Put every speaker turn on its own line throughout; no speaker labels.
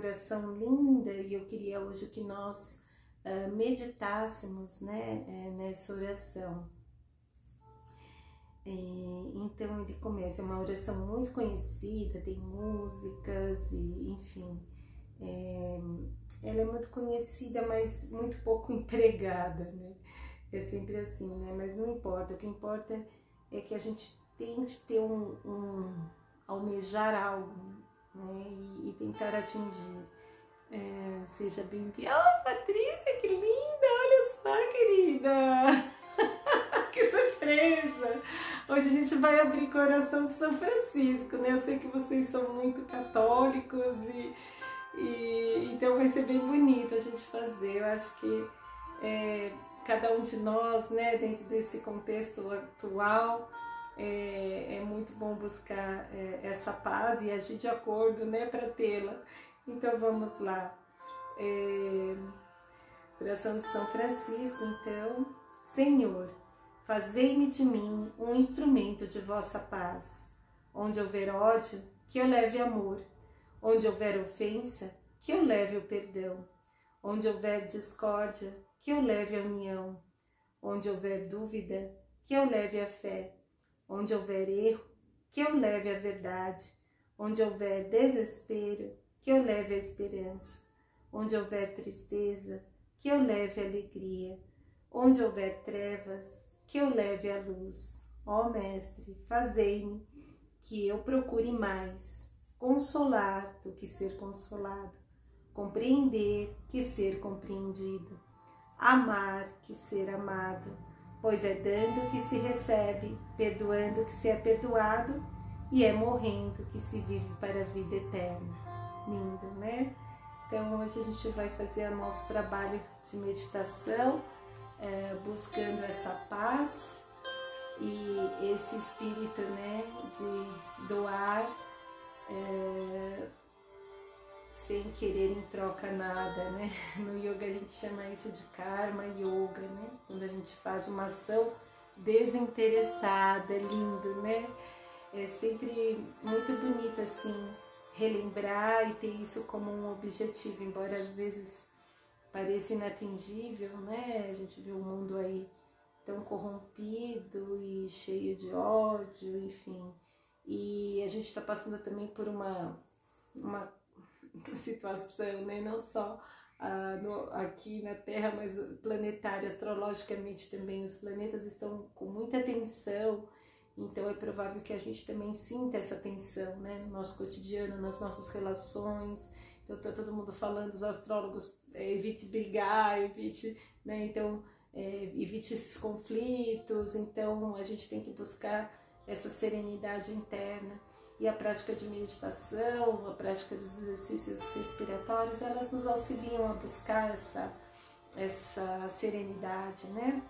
oração linda e eu queria hoje que nós uh, meditássemos né, é, nessa oração. Então ele começa, é uma oração muito conhecida, tem músicas e enfim. É, ela é muito conhecida, mas muito pouco empregada, né? É sempre assim, né? Mas não importa, o que importa é que a gente tente ter um, um almejar algo, né? E, e tentar atingir. É, seja bem-vinda. Oh, Patrícia, que linda! Olha só, querida! que surpresa! Hoje a gente vai abrir coração de São Francisco, né? Eu sei que vocês são muito católicos e, e então vai ser bem bonito a gente fazer. Eu acho que é, cada um de nós, né, dentro desse contexto atual, é, é muito bom buscar é, essa paz e agir de acordo, né, para tê-la. Então vamos lá. É, oração de São Francisco, então, Senhor, fazei-me de mim um instrumento de vossa paz. Onde houver ódio, que eu leve amor. Onde houver ofensa, que eu leve o perdão. Onde houver discórdia, que eu leve a união. Onde houver dúvida, que eu leve a fé. Onde houver erro, que eu leve a verdade. Onde houver desespero, que eu leve a esperança. Onde houver tristeza, que eu leve a alegria. Onde houver trevas, que eu leve a luz. Ó Mestre, fazei-me que eu procure mais consolar do que ser consolado, compreender que ser compreendido amar que ser amado, pois é dando que se recebe, perdoando que se é perdoado e é morrendo que se vive para a vida eterna. Lindo, né? Então hoje a gente vai fazer o nosso trabalho de meditação, é, buscando essa paz e esse espírito, né, de doar. É, sem querer em troca nada, né? No yoga a gente chama isso de karma yoga, né? Quando a gente faz uma ação desinteressada, lindo, né? É sempre muito bonito assim relembrar e ter isso como um objetivo, embora às vezes pareça inatingível, né? A gente vê o mundo aí tão corrompido e cheio de ódio, enfim. E a gente está passando também por uma, uma situação, né? não só ah, no, aqui na Terra, mas planetária, astrologicamente também. Os planetas estão com muita tensão, então é provável que a gente também sinta essa tensão né? no nosso cotidiano, nas nossas relações. Então, tá todo mundo falando, os astrólogos, é, evite brigar, evite, né? Então, é, evite esses conflitos. Então, a gente tem que buscar essa serenidade interna e a prática de meditação, a prática dos exercícios respiratórios, elas nos auxiliam a buscar essa, essa serenidade, né?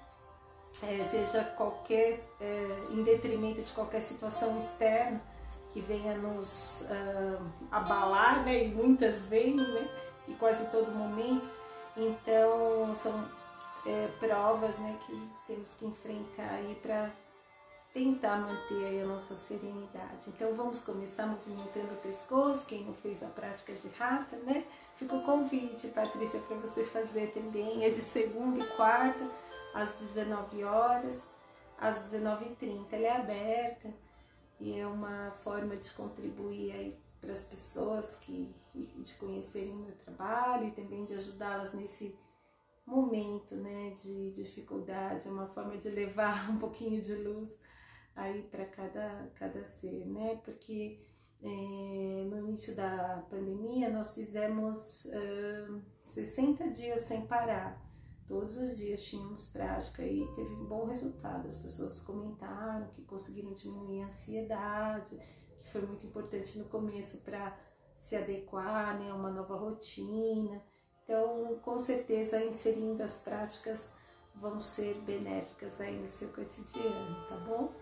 É, seja qualquer, é, em detrimento de qualquer situação externa que venha nos uh, abalar, né? E muitas vêm, né? E quase todo momento. Então, são é, provas, né? Que temos que enfrentar aí para tentar manter aí a nossa serenidade. Então vamos começar movimentando o pescoço, quem não fez a prática de rata, né? Fica o convite, Patrícia, para você fazer também. É de segunda e quarta, às 19 horas, às 19h30. Ela é aberta e é uma forma de contribuir aí para as pessoas que de conhecerem o meu trabalho e também de ajudá-las nesse momento né, de dificuldade, é uma forma de levar um pouquinho de luz aí para cada, cada ser, né? Porque é, no início da pandemia nós fizemos uh, 60 dias sem parar. Todos os dias tínhamos prática e teve um bom resultado. As pessoas comentaram que conseguiram diminuir a ansiedade, que foi muito importante no começo para se adequar né, a uma nova rotina. Então, com certeza, inserindo as práticas vão ser benéficas aí no seu cotidiano, tá bom?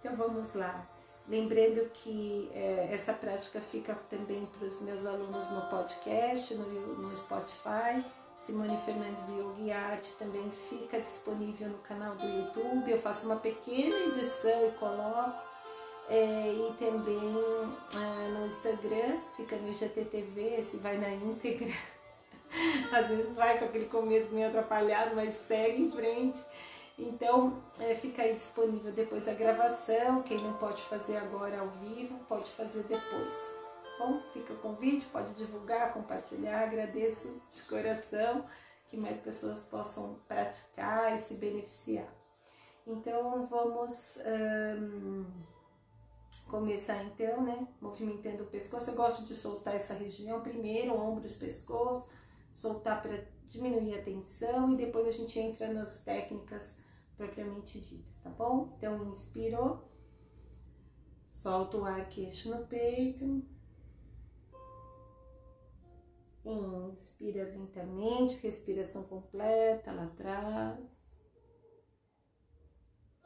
Então vamos lá. Lembrando que é, essa prática fica também para os meus alunos no podcast, no, no Spotify. Simone Fernandes Yoga Art também fica disponível no canal do YouTube. Eu faço uma pequena edição e coloco. É, e também é, no Instagram, fica no IGTV, se vai na íntegra. Às vezes vai com aquele começo meio atrapalhado, mas segue em frente. Então, é, fica aí disponível depois a gravação. Quem não pode fazer agora ao vivo, pode fazer depois. Bom, fica o convite, pode divulgar, compartilhar. Agradeço de coração que mais pessoas possam praticar e se beneficiar. Então, vamos hum, começar então, né? Movimentando o pescoço. Eu gosto de soltar essa região primeiro, ombros, pescoço, soltar para diminuir a tensão e depois a gente entra nas técnicas propriamente ditas, tá bom? Então, inspirou, solta o ar queixo no peito. Inspira lentamente, respiração completa lá atrás.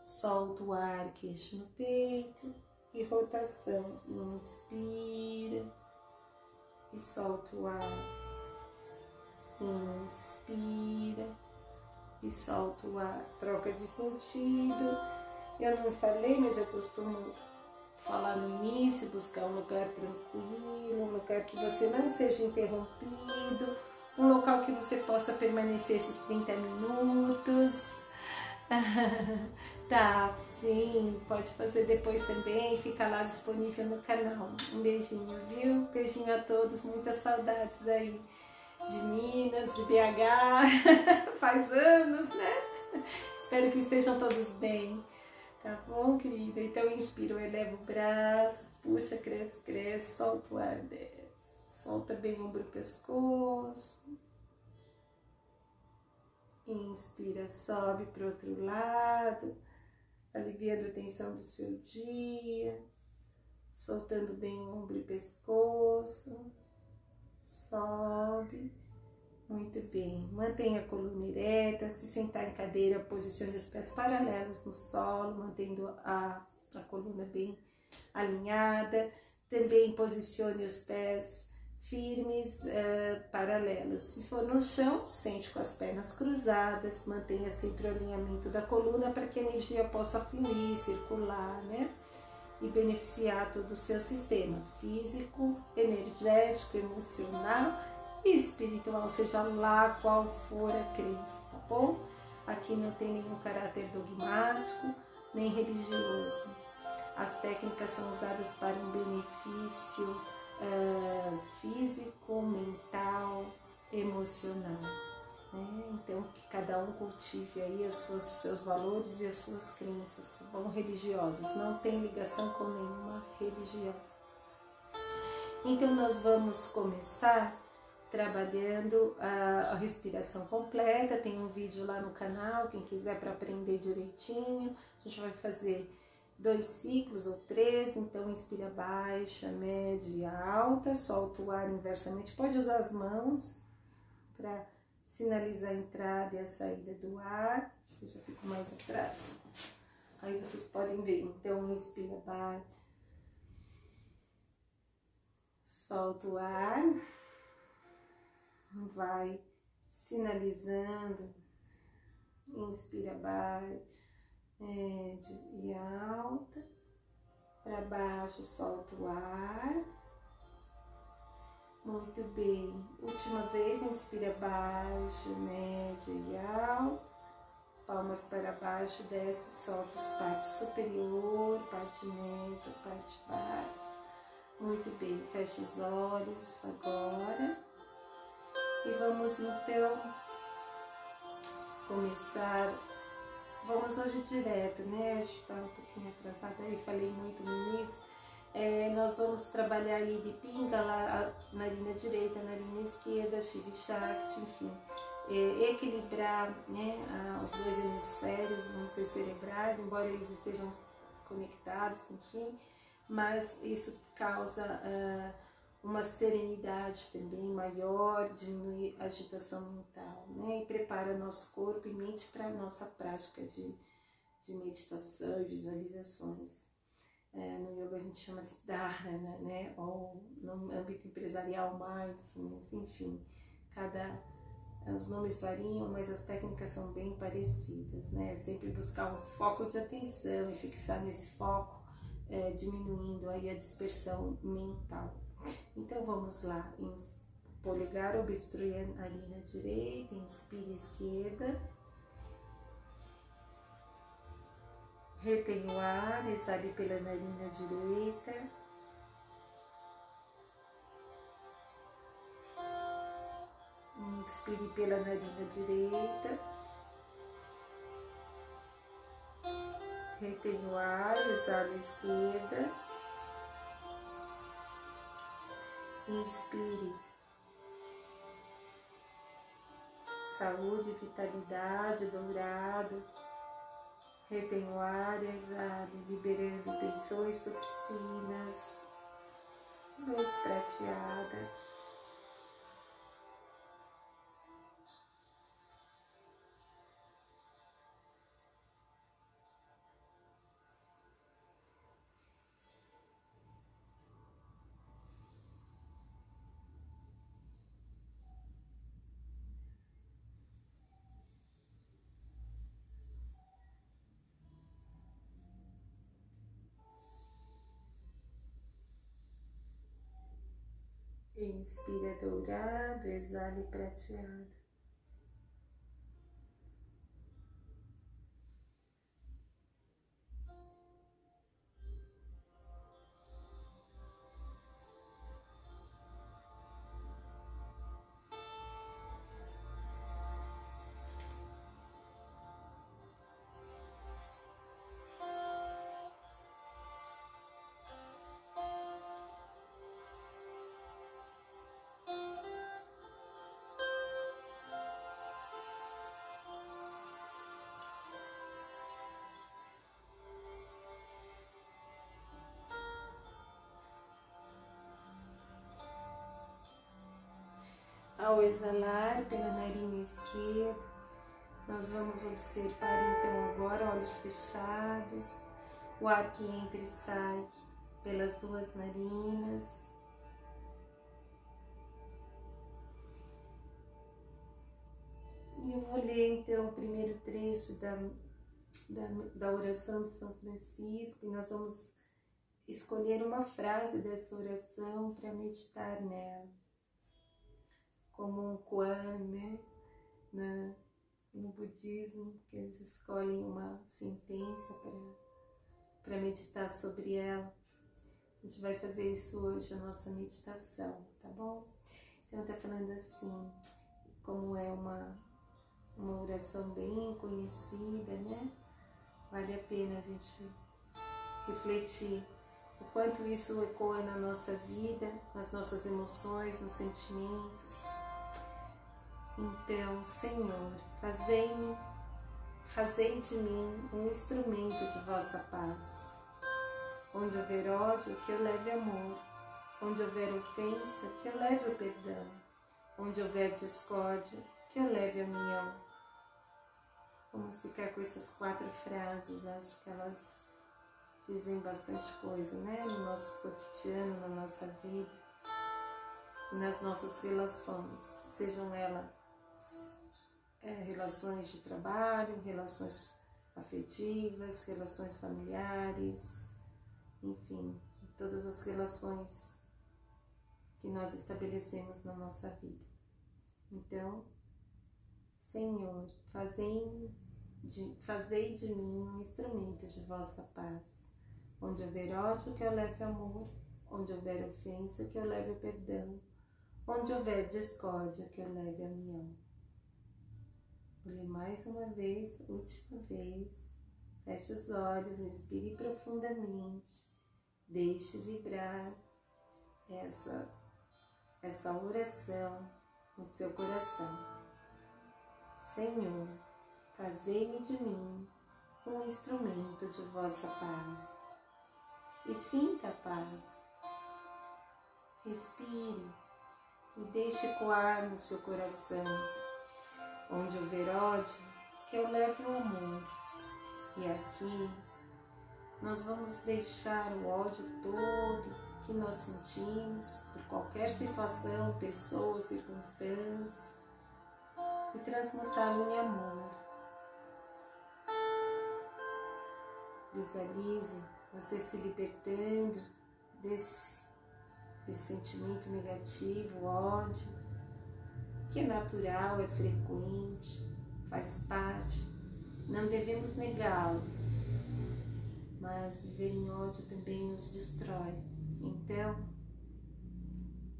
Solta o ar queixo no peito e rotação. Inspira e solta o ar. Inspira e solta o ar. Troca de sentido. Eu não falei, mas eu costumo falar no início, buscar um lugar tranquilo, um lugar que você não seja interrompido, um local que você possa permanecer esses 30 minutos. tá, sim, pode fazer depois também, fica lá disponível no canal. Um beijinho, viu? Beijinho a todos, muitas saudades aí de Minas, de BH, faz anos, né? Espero que estejam todos bem, tá bom, querida? Então, inspira, eleva o braço, puxa, cresce, cresce, solta o ar, desce. Solta bem o ombro e o pescoço. Inspira, sobe para o outro lado, aliviando a tensão do seu dia, soltando bem o ombro e o pescoço sobe. Muito bem. Mantenha a coluna ereta. Se sentar em cadeira, posicione os pés paralelos no solo, mantendo a, a coluna bem alinhada. Também posicione os pés firmes, uh, paralelos. Se for no chão, sente com as pernas cruzadas, mantenha sempre o alinhamento da coluna para que a energia possa fluir, circular, né? E beneficiar todo o seu sistema físico, energético, emocional e espiritual, seja lá qual for a crença, tá bom? Aqui não tem nenhum caráter dogmático nem religioso. As técnicas são usadas para um benefício uh, físico, mental, emocional. Né? Então, que cada um cultive aí os seus, valores e as suas crenças, tá bom? Religiosas. Não tem ligação com nenhuma religião. Então, nós vamos começar trabalhando a, a, respiração completa. Tem um vídeo lá no canal, quem quiser para aprender direitinho. A gente vai fazer dois ciclos ou três, então inspira baixa, média e alta, solta o ar inversamente. Pode usar as mãos para sinaliza a entrada e a saída do ar. Eu fico mais atrás. Aí vocês podem ver. Então, inspira baixo. Solta o ar. Vai sinalizando. Inspira baixo, médio e alta. Para baixo, solta o ar. Muito bem. Última vez, inspira baixo, médio e alto. Palmas para baixo, desce, solta os partes superior, parte média, parte baixa. Muito bem, fecha os olhos agora. E vamos então começar. Vamos hoje direto, né? A gente tá um pouquinho atrasada aí, falei muito no início é, nós vamos trabalhar aí de Pingala, narina direita, narina esquerda, Shiva Shakti, enfim. É, equilibrar né, os dois hemisférios, vamos dizer, cerebrais, embora eles estejam conectados, enfim, mas isso causa uh, uma serenidade também maior, diminui a agitação mental, né, e prepara nosso corpo e mente para a nossa prática de, de meditação e visualizações. É, no yoga a gente chama de dharana, né? Ou no âmbito empresarial, mindfulness, enfim. Cada os nomes variam, mas as técnicas são bem parecidas, né? Sempre buscar um foco de atenção e fixar nesse foco é, diminuindo aí a dispersão mental. Então vamos lá, polegar obstrui a narina direita, inspira esquerda. Retém o ar, exale pela narina direita. Inspire pela narina direita. Retém o ar, exale esquerda. Inspire saúde, vitalidade, dourado. Retém o ar e liberando tensões, toxinas. Luz prateada. Inspira dourado, exale prateado. Ao exalar pela narina esquerda, nós vamos observar então agora olhos fechados, o ar que entra e sai pelas duas narinas. E eu vou ler então o primeiro trecho da, da, da oração de São Francisco e nós vamos escolher uma frase dessa oração para meditar nela como um Kuan, né? Na, no budismo, que eles escolhem uma sentença para meditar sobre ela. A gente vai fazer isso hoje, a nossa meditação, tá bom? Então tá falando assim, como é uma, uma oração bem conhecida, né? Vale a pena a gente refletir o quanto isso ecoa na nossa vida, nas nossas emoções, nos sentimentos. Então, Senhor, fazei-me, fazei de mim um instrumento de vossa paz. Onde houver ódio, que eu leve amor. Onde houver ofensa, que eu leve o perdão. Onde houver discórdia, que eu leve a união. Vamos ficar com essas quatro frases, acho que elas dizem bastante coisa, né? No nosso cotidiano, na nossa vida nas nossas relações, sejam elas é, relações de trabalho, relações afetivas, relações familiares, enfim, todas as relações que nós estabelecemos na nossa vida. Então, Senhor, fazei de, fazei de mim um instrumento de vossa paz. Onde houver ódio, que eu leve amor. Onde houver ofensa, que eu leve perdão. Onde houver discórdia, que eu leve a união. Ler mais uma vez, última vez. Feche os olhos, respire profundamente. Deixe vibrar essa, essa oração no seu coração. Senhor, fazei-me de mim um instrumento de vossa paz. E sinta a paz. Respire e deixe coar no seu coração Onde houver ódio, que eu leve o amor. E aqui nós vamos deixar o ódio todo que nós sentimos por qualquer situação, pessoa, circunstância e transmutá-lo em amor. Visualize você se libertando desse, desse sentimento negativo, ódio, que é natural, é frequente, faz parte, não devemos negá-lo, mas viver em ódio também nos destrói. Então,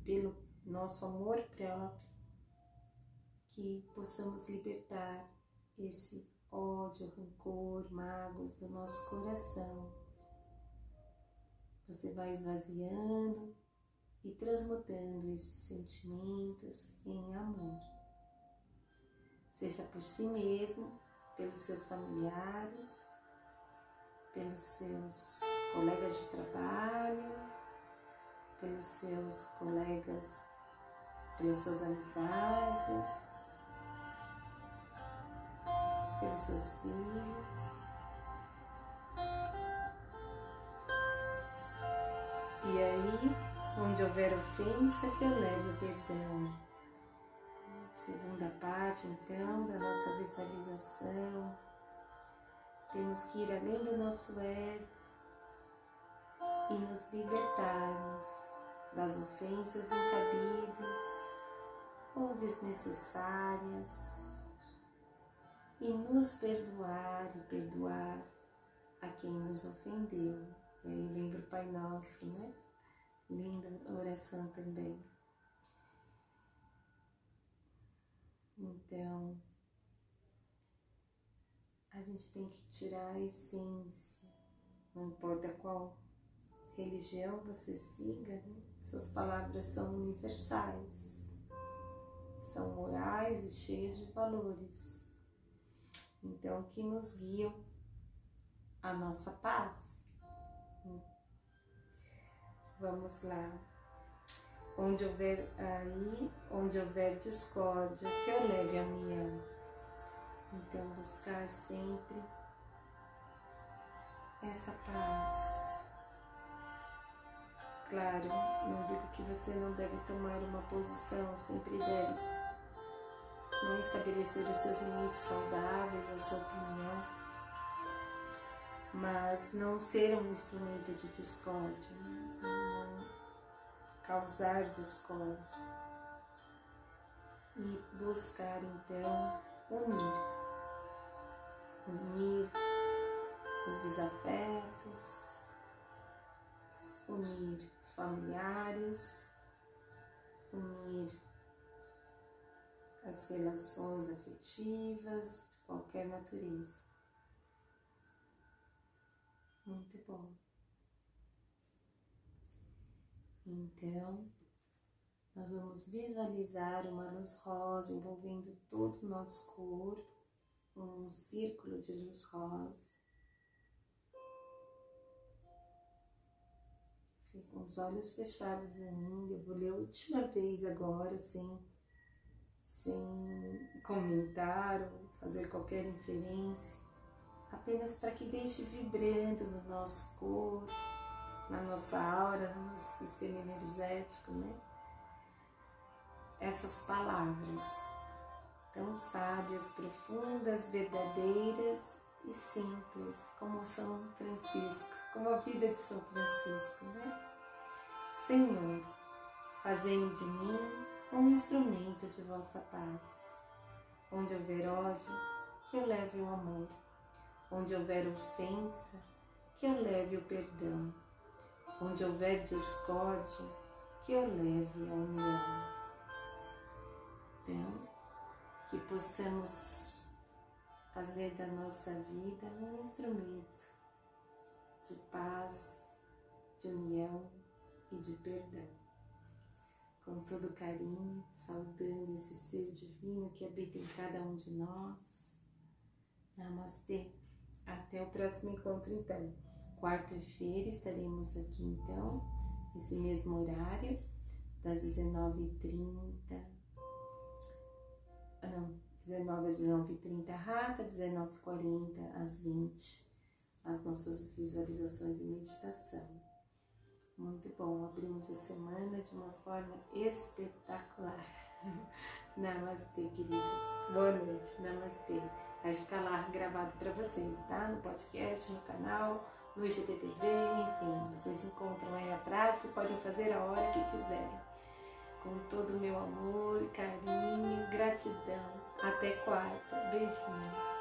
pelo nosso amor próprio, que possamos libertar esse ódio, rancor, mágoas do nosso coração. Você vai esvaziando e transmutando esses sentimentos em amor, seja por si mesmo, pelos seus familiares, pelos seus colegas de trabalho, pelos seus colegas, pelas suas amizades pelos seus filhos. E aí, onde houver ofensa, que eu leve o perdão. Segunda parte, então, da nossa visualização. Temos que ir além do nosso ego e nos libertarmos das ofensas incabidas ou desnecessárias e nos perdoar e perdoar a quem nos ofendeu. E aí lembra o Pai Nosso, né? Linda oração também. Então, a gente tem que tirar a essência, não importa qual religião você siga, né? essas palavras são universais, são morais e cheias de valores então que nos guiam a nossa paz. Vamos lá. Onde houver aí, onde houver discórdia, que eu leve a união. Então buscar sempre essa paz. Claro, não digo que você não deve tomar uma posição, sempre deve né, estabelecer os seus limites saudáveis, a sua opinião, mas não ser um instrumento de discórdia, né? Causar discórdia e buscar então unir, unir os desafetos, unir os familiares, unir as relações afetivas de qualquer natureza. Muito bom. Então, nós vamos visualizar uma luz rosa envolvendo todo o nosso corpo, um círculo de luz rosa. Com os olhos fechados ainda. Eu vou ler a última vez agora, assim, sem comentar ou fazer qualquer inferência, apenas para que deixe vibrando no nosso corpo, na nossa aura, no nosso sistema energético, né? Essas palavras tão sábias, profundas, verdadeiras e simples, como São Francisco, como a vida de São Francisco, né? Senhor, fazei-me de mim um instrumento de vossa paz. Onde houver ódio, que eu leve o amor. Onde houver ofensa, que eu leve o perdão. Onde houver discórdia, que eu leve a união. Então, que possamos fazer da nossa vida um instrumento de paz, de união e de perdão com todo carinho, saudando esse ser divino que habita em cada um de nós. Namastê. Até o próximo encontro, então. Quarta-feira estaremos aqui, então, nesse mesmo horário, das 19h30. Ah, não, 19 às 19h30 rata, 19h40 às 20 as nossas visualizações e meditação. Muito bom, abrimos a semana de uma forma espetacular. Namastê, queridos. Boa noite, namastê. Vai ficar lá gravado para vocês, tá? No podcast, no canal, no IGTV, enfim, vocês encontram aí a prática e podem fazer a hora que quiserem. Com todo o meu amor, carinho, gratidão. Até quarta. Beijinho.